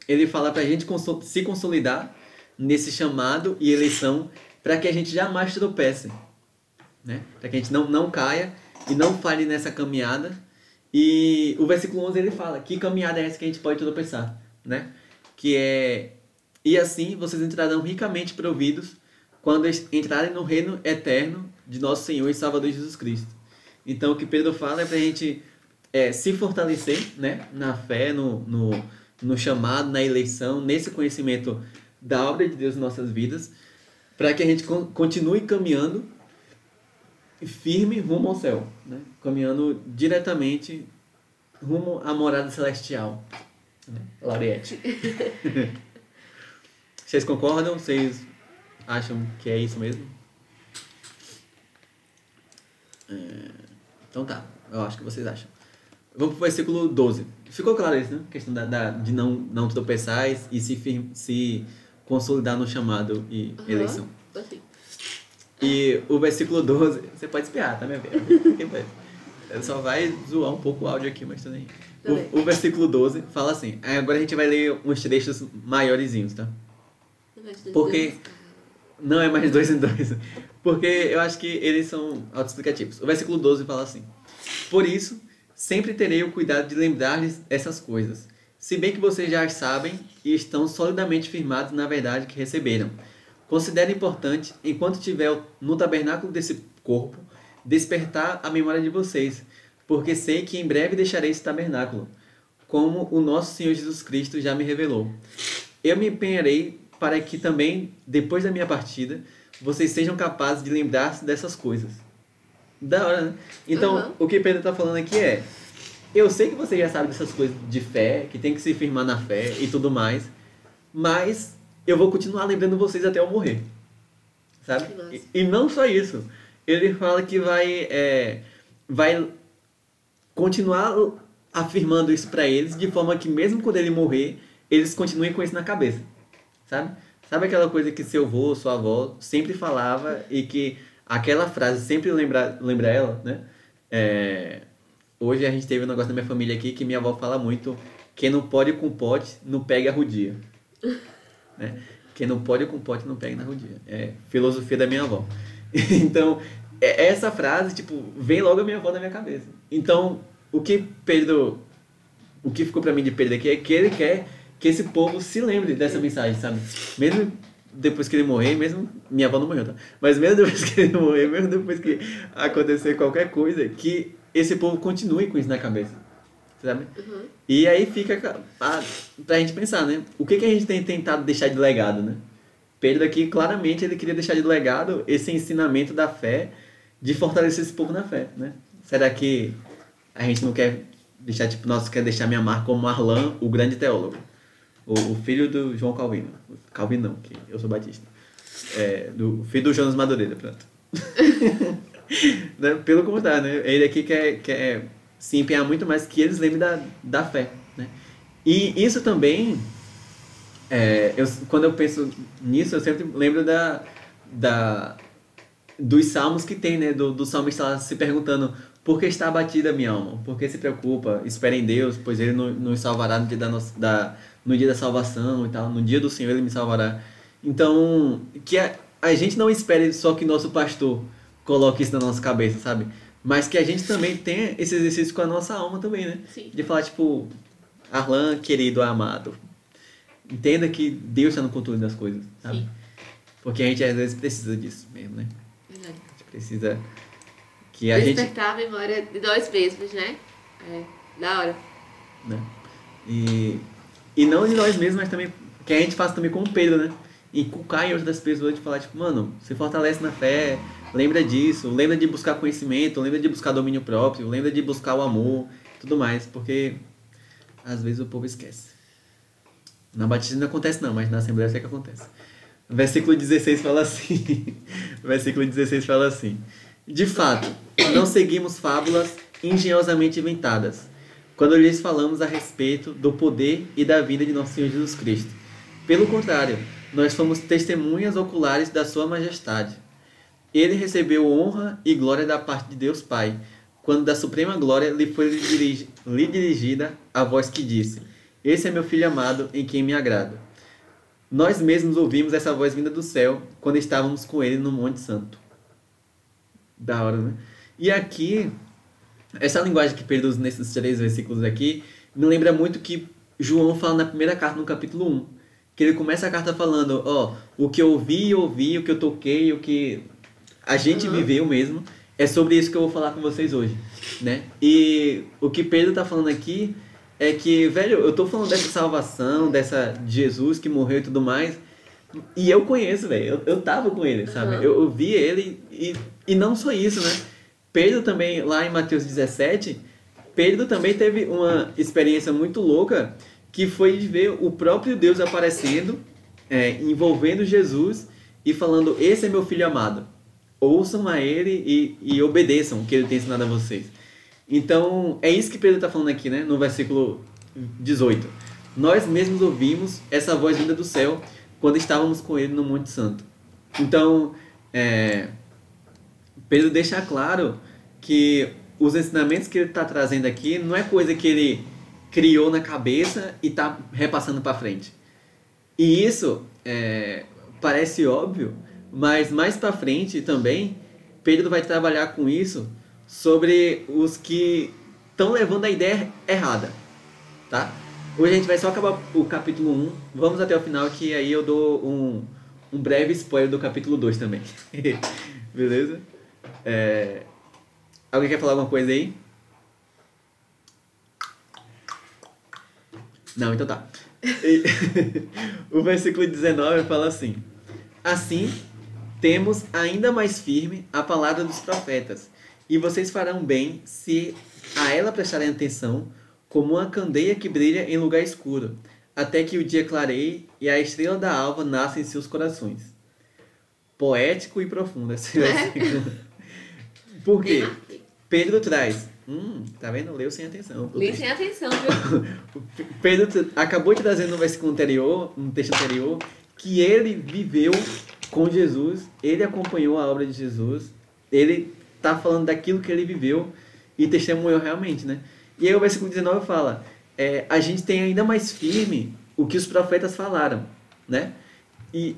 ele fala para a gente se consolidar nesse chamado e eleição para que a gente jamais tropece, né? Para que a gente não, não caia e não falhe nessa caminhada. E o versículo 11 ele fala: "Que caminhada é essa que a gente pode tropeçar?", né? Que é E assim vocês entrarão ricamente providos quando entrarem no reino eterno de nosso Senhor e Salvador Jesus Cristo. Então, o que Pedro fala é para a gente é, se fortalecer né, na fé, no, no, no chamado, na eleição, nesse conhecimento da obra de Deus em nossas vidas, para que a gente continue caminhando firme rumo ao céu, né? caminhando diretamente rumo à morada celestial. Né? Lauriette. *laughs* Vocês concordam? Vocês acham que é isso mesmo? É... Então tá, eu acho que vocês acham. Vamos pro versículo 12. Ficou claro isso, né? A questão da, da, de não, não tropeçar e se, firme, se consolidar no chamado e uhum. eleição. E o versículo 12, você pode espiar, tá, minha filha? Só vai zoar um pouco o áudio aqui, mas tudo bem. O, o, versículo 12 fala assim. Agora a gente vai ler uns trechos maiorzinhos, tá? Porque. Não é mais dois em dois. Porque eu acho que eles são autoexplicativos. O versículo 12 fala assim: Por isso, sempre terei o cuidado de lembrar-lhes essas coisas, se bem que vocês já as sabem e estão solidamente firmados na verdade que receberam. Considero importante, enquanto estiver no tabernáculo desse corpo, despertar a memória de vocês, porque sei que em breve deixarei esse tabernáculo, como o nosso Senhor Jesus Cristo já me revelou. Eu me empenharei para que também, depois da minha partida, vocês sejam capazes de lembrar-se dessas coisas. Da hora, né? Então, uhum. o que Pedro está falando aqui é: eu sei que você já sabe dessas coisas de fé, que tem que se firmar na fé e tudo mais, mas eu vou continuar lembrando vocês até eu morrer. Sabe? E, e, não só isso. Ele fala que vai, é, vai continuar afirmando isso para eles, de forma que mesmo quando ele morrer, eles continuem com isso na cabeça sabe? Sabe aquela coisa que seu avô, sua avó sempre falava e que aquela frase sempre lembra, lembra ela, né? É, hoje a gente teve um negócio na minha família aqui que minha avó fala muito: quem não pode com pote, não pega a rudia. *laughs* né? Quem não pode com pote, não pega na rudia. É filosofia da minha avó. *laughs* então, é, essa frase, tipo, vem logo a minha avó na minha cabeça. Então, o que Pedro. O que ficou para mim de Pedro aqui é que ele quer que esse povo se lembre dessa mensagem, sabe? Mesmo depois que ele morrer, mesmo. Minha avó não morreu, tá? Mas mesmo depois que ele morrer, mesmo depois que acontecer qualquer coisa, que esse povo continue com isso na cabeça. Sabe? Uhum. E aí fica a, pra gente pensar, né? O que, que a gente tem tentado deixar de legado, né? Pedro aqui, claramente, ele queria deixar de legado esse ensinamento da fé, de fortalecer esse povo na fé, né? Será que a gente não quer deixar, tipo, nossa, quer deixar minha marca como Arlan, o grande teólogo? O, o filho do João Calvino. Calvino não, que eu sou batista. É, do filho do Jonas Madureira, pronto. *laughs* né? Pelo contrário, né? Ele aqui quer, quer se empenhar muito mais que eles lembrem da, da fé, né? E isso também, é, eu, quando eu penso nisso, eu sempre lembro da, da, dos salmos que tem, né? Do, do salmista lá se perguntando por que está abatida minha alma? Por que se preocupa? Espera em Deus, pois Ele nos salvará no dia da, nossa, da, no dia da salvação e tal, no dia do Senhor ele me salvará. Então, que a, a gente não espere só que nosso pastor coloque isso na nossa cabeça, sabe? Mas que a gente também tenha esse exercício com a nossa alma também, né? Sim. De falar, tipo, Arlan, querido, amado, entenda que Deus está no controle das coisas, sabe? Sim. Porque a gente às vezes precisa disso mesmo, né? Verdade. A gente precisa que a Despertar gente... a memória de nós mesmos, né? É, da hora. Né? E e não de nós mesmos, mas também que a gente faça também com o Pedro, né? Inculcar em outras pessoas de falar, tipo, mano, se fortalece na fé, lembra disso, lembra de buscar conhecimento, lembra de buscar domínio próprio, lembra de buscar o amor, tudo mais, porque às vezes o povo esquece. Na Batista não acontece não, mas na Assembleia sei que acontece. Versículo 16 fala assim. *laughs* Versículo 16 fala assim. De fato, não seguimos fábulas engenhosamente inventadas, quando lhes falamos a respeito do poder e da vida de nosso Senhor Jesus Cristo. Pelo contrário, nós fomos testemunhas oculares da Sua Majestade. Ele recebeu honra e glória da parte de Deus Pai, quando da suprema glória lhe foi lhe dirigida a voz que disse: Esse é meu filho amado, em quem me agrado. Nós mesmos ouvimos essa voz vinda do céu quando estávamos com ele no Monte Santo. Da hora, né? E aqui essa linguagem que Pedro usa nesses três versículos aqui me lembra muito que João fala na primeira carta, no capítulo 1, que ele começa a carta falando, ó, o que eu vi, ouvi, o que eu toquei, o que a gente Uhum. viveu mesmo, é sobre isso que eu vou falar com vocês hoje, né? E o que Pedro tá falando aqui é que, velho, eu tô falando dessa salvação, dessa de Jesus que morreu e tudo mais, e eu conheço, velho, eu, eu tava com ele, sabe? Uhum. Eu, eu vi ele e, e não só isso, né? Pedro também, lá em Mateus 17, Pedro também teve uma experiência muito louca que foi de ver o próprio Deus aparecendo, é, envolvendo Jesus e falando: Esse é meu filho amado. Ouçam a ele e, e obedeçam o que ele tem ensinado a vocês. Então, é isso que Pedro está falando aqui, né? No versículo 18. Nós mesmos ouvimos essa voz vinda do céu quando estávamos com ele no Monte Santo. Então, é, Pedro deixa claro que os ensinamentos que ele está trazendo aqui não é coisa que ele criou na cabeça e está repassando para frente. E isso é, parece óbvio, mas mais para frente também Pedro vai trabalhar com isso sobre os que estão levando a ideia errada, tá? Hoje a gente vai só acabar o capítulo 1, vamos até o final que aí eu dou um, um breve spoiler do capítulo 2 também. *laughs* Beleza? É, Alguém quer falar alguma coisa aí? Não, então tá. *laughs* O versículo 19 fala assim: Assim, temos ainda mais firme a palavra dos profetas, e vocês farão bem se a ela prestarem atenção, como uma candeia que brilha em lugar escuro, até que o dia clareie e a estrela da alva nasça em seus corações. Poético e profundo esse versículo. Por quê? Pedro traz. Hum, tá vendo? Leu sem atenção. Li sem atenção, viu? *laughs* Pedro acabou de trazer no versículo anterior, no texto anterior, que ele viveu com Jesus, ele acompanhou a obra de Jesus, ele tá falando daquilo que ele viveu e testemunhou realmente, né? E aí o versículo 19 fala, é, a gente tem ainda mais firme o que os profetas falaram, né? E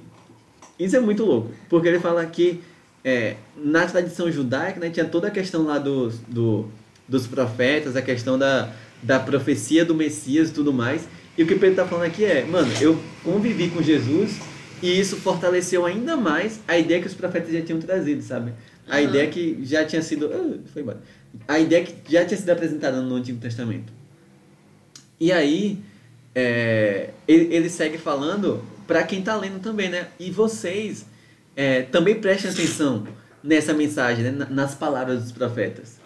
isso é muito louco, porque ele fala que é, na tradição judaica né, tinha toda a questão lá dos, do, dos profetas, a questão da, da profecia do Messias e tudo mais. E o que Pedro está falando aqui é, mano, eu convivi com Jesus e isso fortaleceu ainda mais a ideia que os profetas já tinham trazido, sabe? A Aham. ideia que já tinha sido. Ah, foi embora. A ideia que já tinha sido apresentada no Antigo Testamento. E aí, é, ele, ele segue falando para quem está lendo também, né? E vocês é, também prestem atenção nessa mensagem, né? Na- nas palavras dos profetas.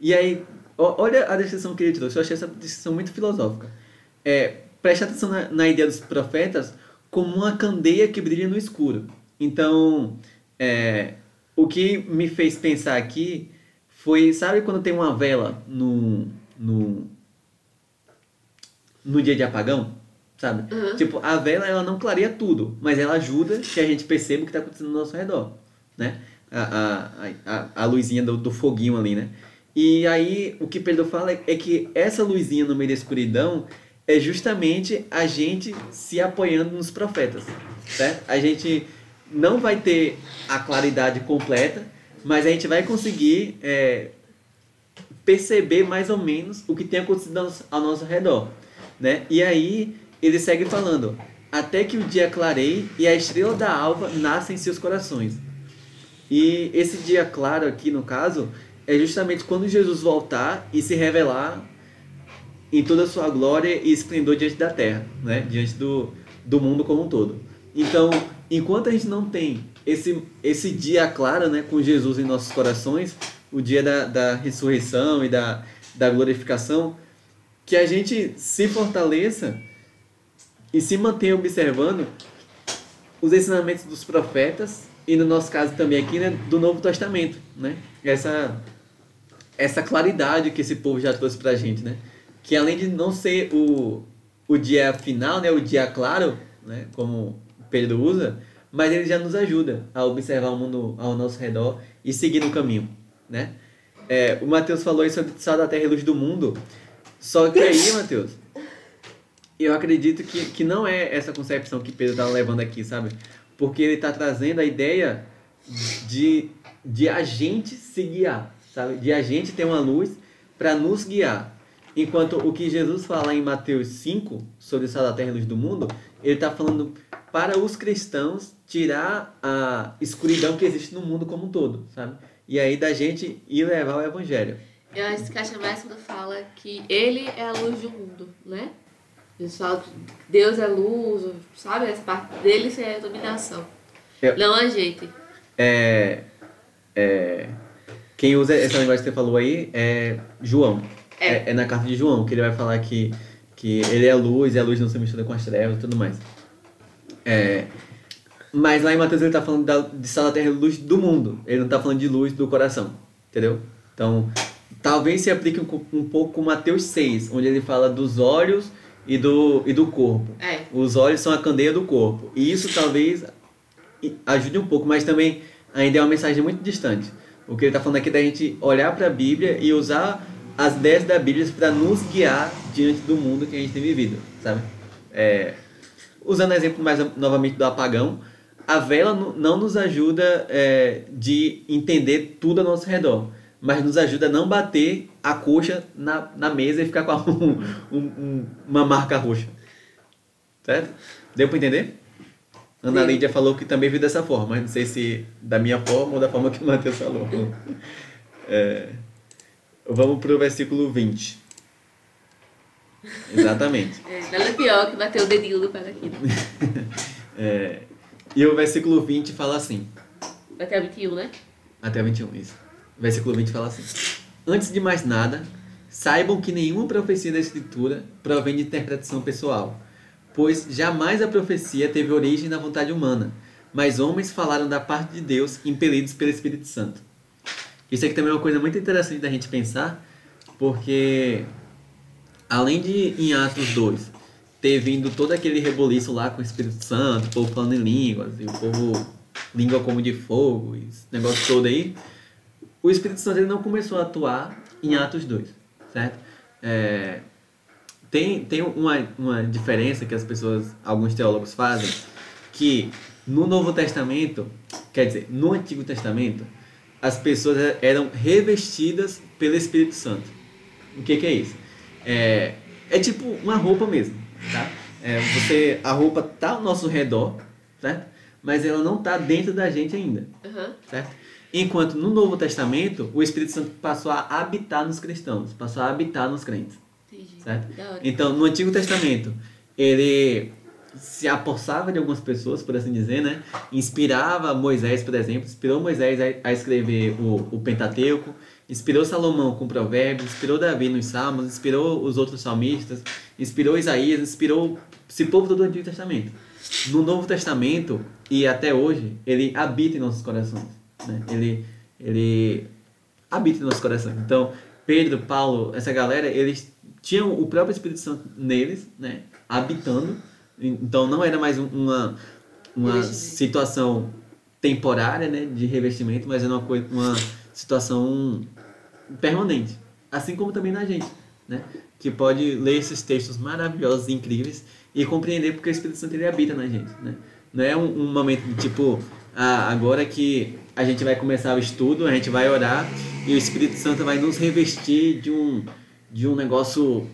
E aí, olha a descrição que ele trouxe. Eu achei essa descrição muito filosófica. É, preste atenção na, na ideia dos profetas como uma candeia que brilha no escuro. Então, é, o que me fez pensar aqui foi, sabe quando tem uma vela no, no, no dia de apagão? Sabe? Uhum. Tipo, a vela ela não clareia tudo, mas ela ajuda que a gente perceba o que está acontecendo ao nosso redor, né? A, a, a, a luzinha do, do foguinho ali, né? E aí, o que Pedro fala é, é que essa luzinha no meio da escuridão é justamente a gente se apoiando nos profetas, certo? A gente não vai ter a claridade completa, mas a gente vai conseguir é, perceber mais ou menos o que tem acontecido ao nosso, ao nosso redor, né? E aí ele segue falando, até que o dia clareie e a estrela da alva nasça em seus corações. E esse dia claro aqui, no caso, é justamente quando Jesus voltar e se revelar em toda a sua glória e esplendor diante da terra, né? diante do, do mundo como um todo. Então, enquanto a gente não tem esse, esse dia claro né, com Jesus em nossos corações, o dia da, da ressurreição e da, da glorificação, que a gente se fortaleça e se mantenha observando os ensinamentos dos profetas e no nosso caso também aqui né, do Novo Testamento, né? Essa essa claridade que esse povo já trouxe pra gente, né? Que além de não ser o, o dia final, né, o dia claro, né, como Pedro usa, mas ele já nos ajuda a observar o mundo ao nosso redor e seguir no caminho, né? É, o Mateus falou isso sobre sal da terra e luz do mundo, só que aí, Mateus, eu acredito que, que não é essa concepção que Pedro está levando aqui, sabe? Porque ele está trazendo a ideia de, de a gente se guiar, sabe? De a gente ter uma luz para nos guiar. Enquanto o que Jesus fala em Mateus 5, sobre o sal da terra e luz do mundo, ele está falando para os cristãos tirar a escuridão que existe no mundo como um todo, sabe? E aí da gente ir levar o evangelho. Eu acho que encaixa mais quando fala que ele é a luz do mundo, né? Eles falam que Deus é luz, sabe? Essa parte dele é a dominação. Eu- Não a gente. É, é, quem usa essa linguagem que você falou aí é João. É. É, é na carta de João que ele vai falar que, que ele é luz e a luz não se mistura com as trevas e tudo mais. É, mas lá em Mateus ele está falando da, de sal da terra luz do mundo. Ele não está falando de luz do coração. Entendeu? Então, talvez se aplique um, um pouco com Mateus 6, onde ele fala dos olhos e do, e do corpo. É. Os olhos são a candeia do corpo. E isso talvez ajude um pouco, mas também ainda é uma mensagem muito distante. O que ele está falando aqui é da gente olhar para a Bíblia e usar as ideias da Bíblia para nos guiar diante do mundo que a gente tem vivido, sabe? É, usando o exemplo mais novamente do apagão, a vela não nos ajuda é, de entender tudo ao nosso redor, mas nos ajuda a não bater a coxa na, na mesa e ficar com um- um- um- uma marca roxa. Certo? Deu para entender? Ana. Lídia falou que também viu dessa forma, mas não sei se da minha forma ou da forma que o Matheus falou. É, vamos pro versículo 20. Exatamente. É, nada pior que bater o dedinho no paraquedas. *laughs* É, e o versículo 20 fala assim, Até o 21, né? até o 21, isso. Versículo 20 fala assim: Antes de mais nada, saibam que nenhuma profecia da Escritura provém de interpretação pessoal, pois jamais a profecia teve origem na vontade humana, mas homens falaram da parte de Deus impelidos pelo Espírito Santo. Isso aqui também é uma coisa muito interessante da gente pensar, porque além de em Atos 2 ter vindo todo aquele reboliço lá com o Espírito Santo, o povo falando em línguas, e o povo língua como de fogo, esse negócio todo aí, o Espírito Santo ele não começou a atuar em Atos 2, certo? É, tem tem uma, uma diferença que as pessoas, alguns teólogos fazem, que no Novo Testamento, quer dizer, no Antigo Testamento, as pessoas eram revestidas pelo Espírito Santo. O que, que é isso? É, é tipo uma roupa mesmo, tá? É, você, a roupa tá ao nosso redor, certo? Mas ela não tá dentro da gente ainda, Aham. certo? Enquanto no Novo Testamento, o Espírito Santo passou a habitar nos cristãos, passou a habitar nos crentes. Entendi. Certo? Então, no Antigo Testamento, ele se apossava de algumas pessoas, por assim dizer, né? Inspirava Moisés, por exemplo, inspirou Moisés a, a escrever o, o Pentateuco, inspirou Salomão com Provérbios, inspirou Davi nos Salmos, inspirou os outros salmistas, inspirou Isaías, inspirou esse povo todo do Antigo Testamento. No Novo Testamento, e até hoje, ele habita em nossos corações. Né? Ele, ele habita em nossos corações. Então, Pedro, Paulo, essa galera, eles tinham o próprio Espírito Santo neles, né? Habitando. Então, não era mais um- uma, uma Revestimento. situação temporária, né? De revestimento, mas era uma, coisa, uma situação permanente. Assim como também na gente, né? Que pode ler esses textos maravilhosos e incríveis e compreender porque o Espírito Santo ele habita na gente, né? Não é um, um momento de tipo, ah, agora que a gente vai começar o estudo, a gente vai orar e o Espírito Santo vai nos revestir de um, de um negócio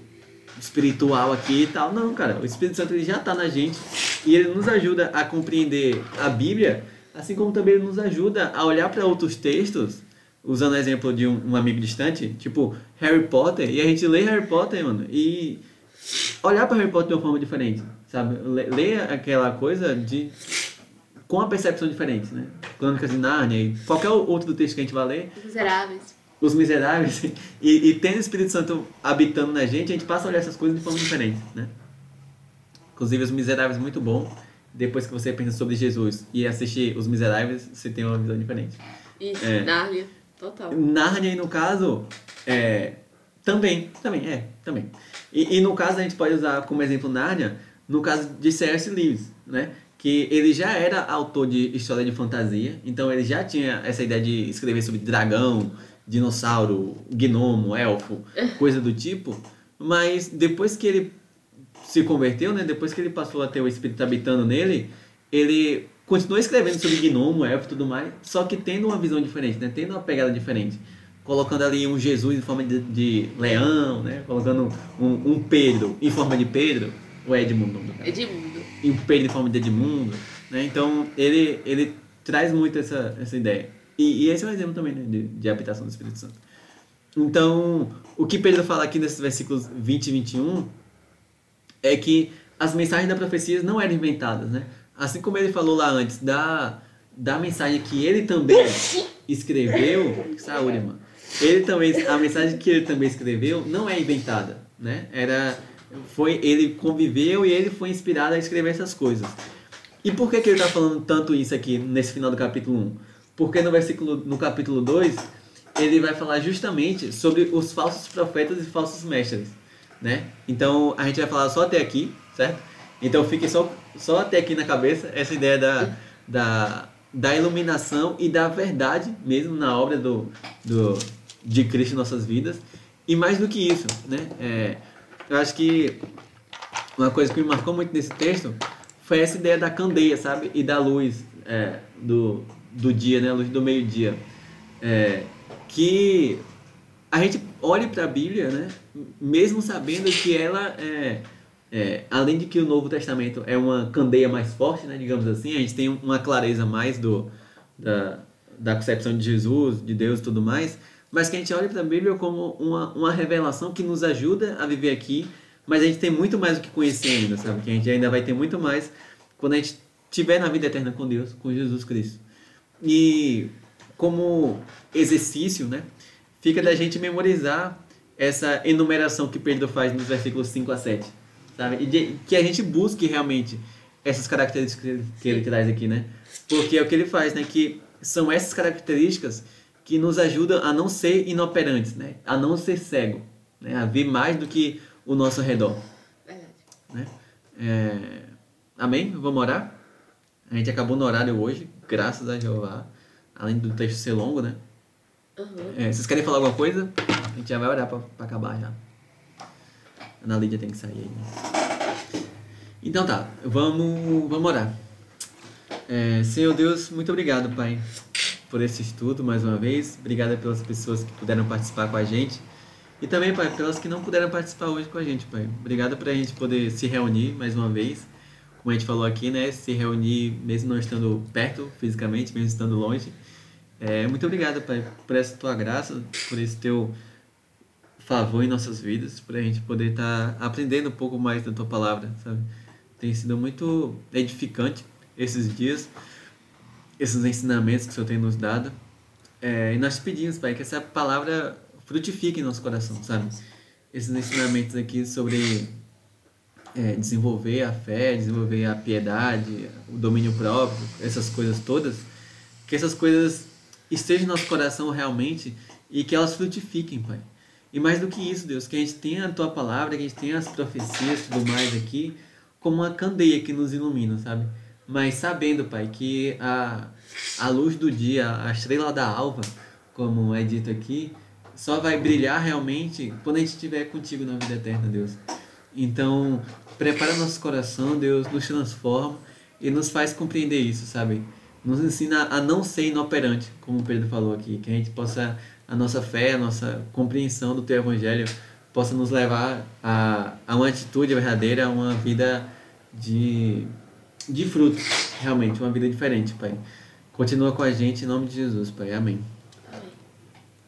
espiritual aqui e tal. Não, cara, o Espírito Santo ele já está na gente e ele nos ajuda a compreender a Bíblia, assim como também ele nos ajuda a olhar para outros textos, usando o exemplo de um, um amigo distante, tipo Harry Potter, e a gente lê Harry Potter, mano, e olhar para Harry Potter de uma forma diferente, sabe? Ler aquela coisa de com a percepção diferente, né? Crônicas de Nárnia e qualquer outro texto que a gente vai ler, Os Miseráveis. os miseráveis, *laughs* e, e tendo o Espírito Santo habitando na gente, a gente passa a olhar essas coisas de forma diferente, né? Inclusive, Os Miseráveis é muito bom. Depois que você pensa sobre Jesus e assistir Os Miseráveis, você tem uma visão diferente. Isso, É. Nárnia. Total. Nárnia, no caso, é, também, também, é, também. E, e no caso, a gente pode usar como exemplo Nárnia, no caso de C.S. Lewis, né? Que ele já era autor de história de fantasia, então ele já tinha essa ideia de escrever sobre dragão, dinossauro, gnomo, elfo, *laughs* coisa do tipo. Mas depois que ele se converteu, né? Depois que ele passou a ter o Espírito habitando nele, ele continuou escrevendo sobre gnomo, elfo e tudo mais, só que tendo uma visão diferente, né? Tendo uma pegada diferente. colocando ali um Jesus em forma de, de leão, né? Colocando um, um, Pedro em forma de Pedro, ou Edmundo? Edmundo. E um Pedro em forma de Edmundo, né? Então, ele, ele traz muito essa, essa ideia. E, e esse é um exemplo também né, de, de habitação do Espírito Santo. Então, o que Pedro fala aqui nesses versículos 20 e 21 é que as mensagens da profecia não eram inventadas, né? Assim como ele falou lá antes da, da mensagem que ele também escreveu, saúde, mano. Ele também, a mensagem que ele também escreveu não é inventada, né? Era, foi, ele conviveu e ele foi inspirado a escrever essas coisas. E por que, que ele está falando tanto isso aqui nesse final do capítulo 1? Porque no versículo, no capítulo 2, ele vai falar justamente sobre os falsos profetas e falsos mestres, né? Então, a gente vai falar só até aqui, certo? Então, fique só, só até aqui na cabeça essa ideia da, da, da iluminação e da verdade mesmo na obra do, do, de Cristo em nossas vidas. E mais do que isso, né? É, eu acho que uma coisa que me marcou muito nesse texto foi essa ideia da candeia, sabe? E da luz é, do, do dia, né? A luz do meio-dia. É, que a gente olhe para a Bíblia, né? Mesmo sabendo que ela é, é, além de que o Novo Testamento é uma candeia mais forte, né? Digamos assim, a gente tem uma clareza mais do da, da concepção de Jesus, de Deus e tudo mais, mas que a gente olhe para a Bíblia como uma, uma revelação que nos ajuda a viver aqui, mas a gente tem muito mais o que conhecer ainda, sabe? Que a gente ainda vai ter muito mais quando a gente estiver na vida eterna com Deus, com Jesus Cristo. E como exercício, né, fica da gente memorizar essa enumeração que Pedro faz nos versículos 5 a 7, sabe? E de, que a gente busque realmente essas características que ele, que ele traz aqui, né? Porque é o que ele faz, né? Que são essas características que nos ajudam a não ser inoperantes, né? A não ser cego, né? A ver mais do que o nosso redor. Verdade. Né? É... Amém? Vamos orar? A gente acabou no horário hoje, graças a Jeová. Além do texto ser longo, né? Uhum. É, vocês querem falar alguma coisa? A gente já vai orar pra, pra acabar já. A Ana Lídia tem que sair aí. Né? Então tá, vamos, vamos orar. É, Senhor Deus, muito obrigado, Pai, por esse estudo mais uma vez. Obrigado pelas pessoas que puderam participar com a gente. E também, Pai, pelas que não puderam participar hoje com a gente, Pai. Obrigado por a gente poder se reunir mais uma vez. Como a gente falou aqui, né? Se reunir mesmo não estando perto fisicamente, mesmo estando longe. É, muito obrigado, Pai, por essa tua graça, por esse teu favor em nossas vidas, por a gente poder estar tá aprendendo um pouco mais da tua palavra, sabe? Tem sido muito edificante esses dias, esses ensinamentos que o Senhor tem nos dado. É, e nós te pedimos, Pai, que essa palavra frutifique em nosso coração, sabe? Esses ensinamentos aqui sobre é, desenvolver a fé, desenvolver a piedade, o domínio próprio, essas coisas todas, que essas coisas estejam no nosso coração realmente e que elas frutifiquem, Pai. E mais do que isso, Deus, que a gente tenha a Tua palavra, que a gente tenha as profecias e tudo mais aqui, como uma candeia que nos ilumina, sabe? Mas sabendo, Pai, que a, a luz do dia, a estrela da alva, como é dito aqui, só vai brilhar realmente quando a gente estiver contigo na vida eterna, Deus. Então, prepara nosso coração, Deus, nos transforma e nos faz compreender isso, sabe? nos ensina a não ser inoperante, como o Pedro falou aqui, que a gente possa, a nossa fé, a nossa compreensão do teu evangelho possa nos levar a, a uma atitude verdadeira, a uma vida de, de fruto, realmente, uma vida diferente, Pai. Continua com a gente em nome de Jesus, Pai. Amém.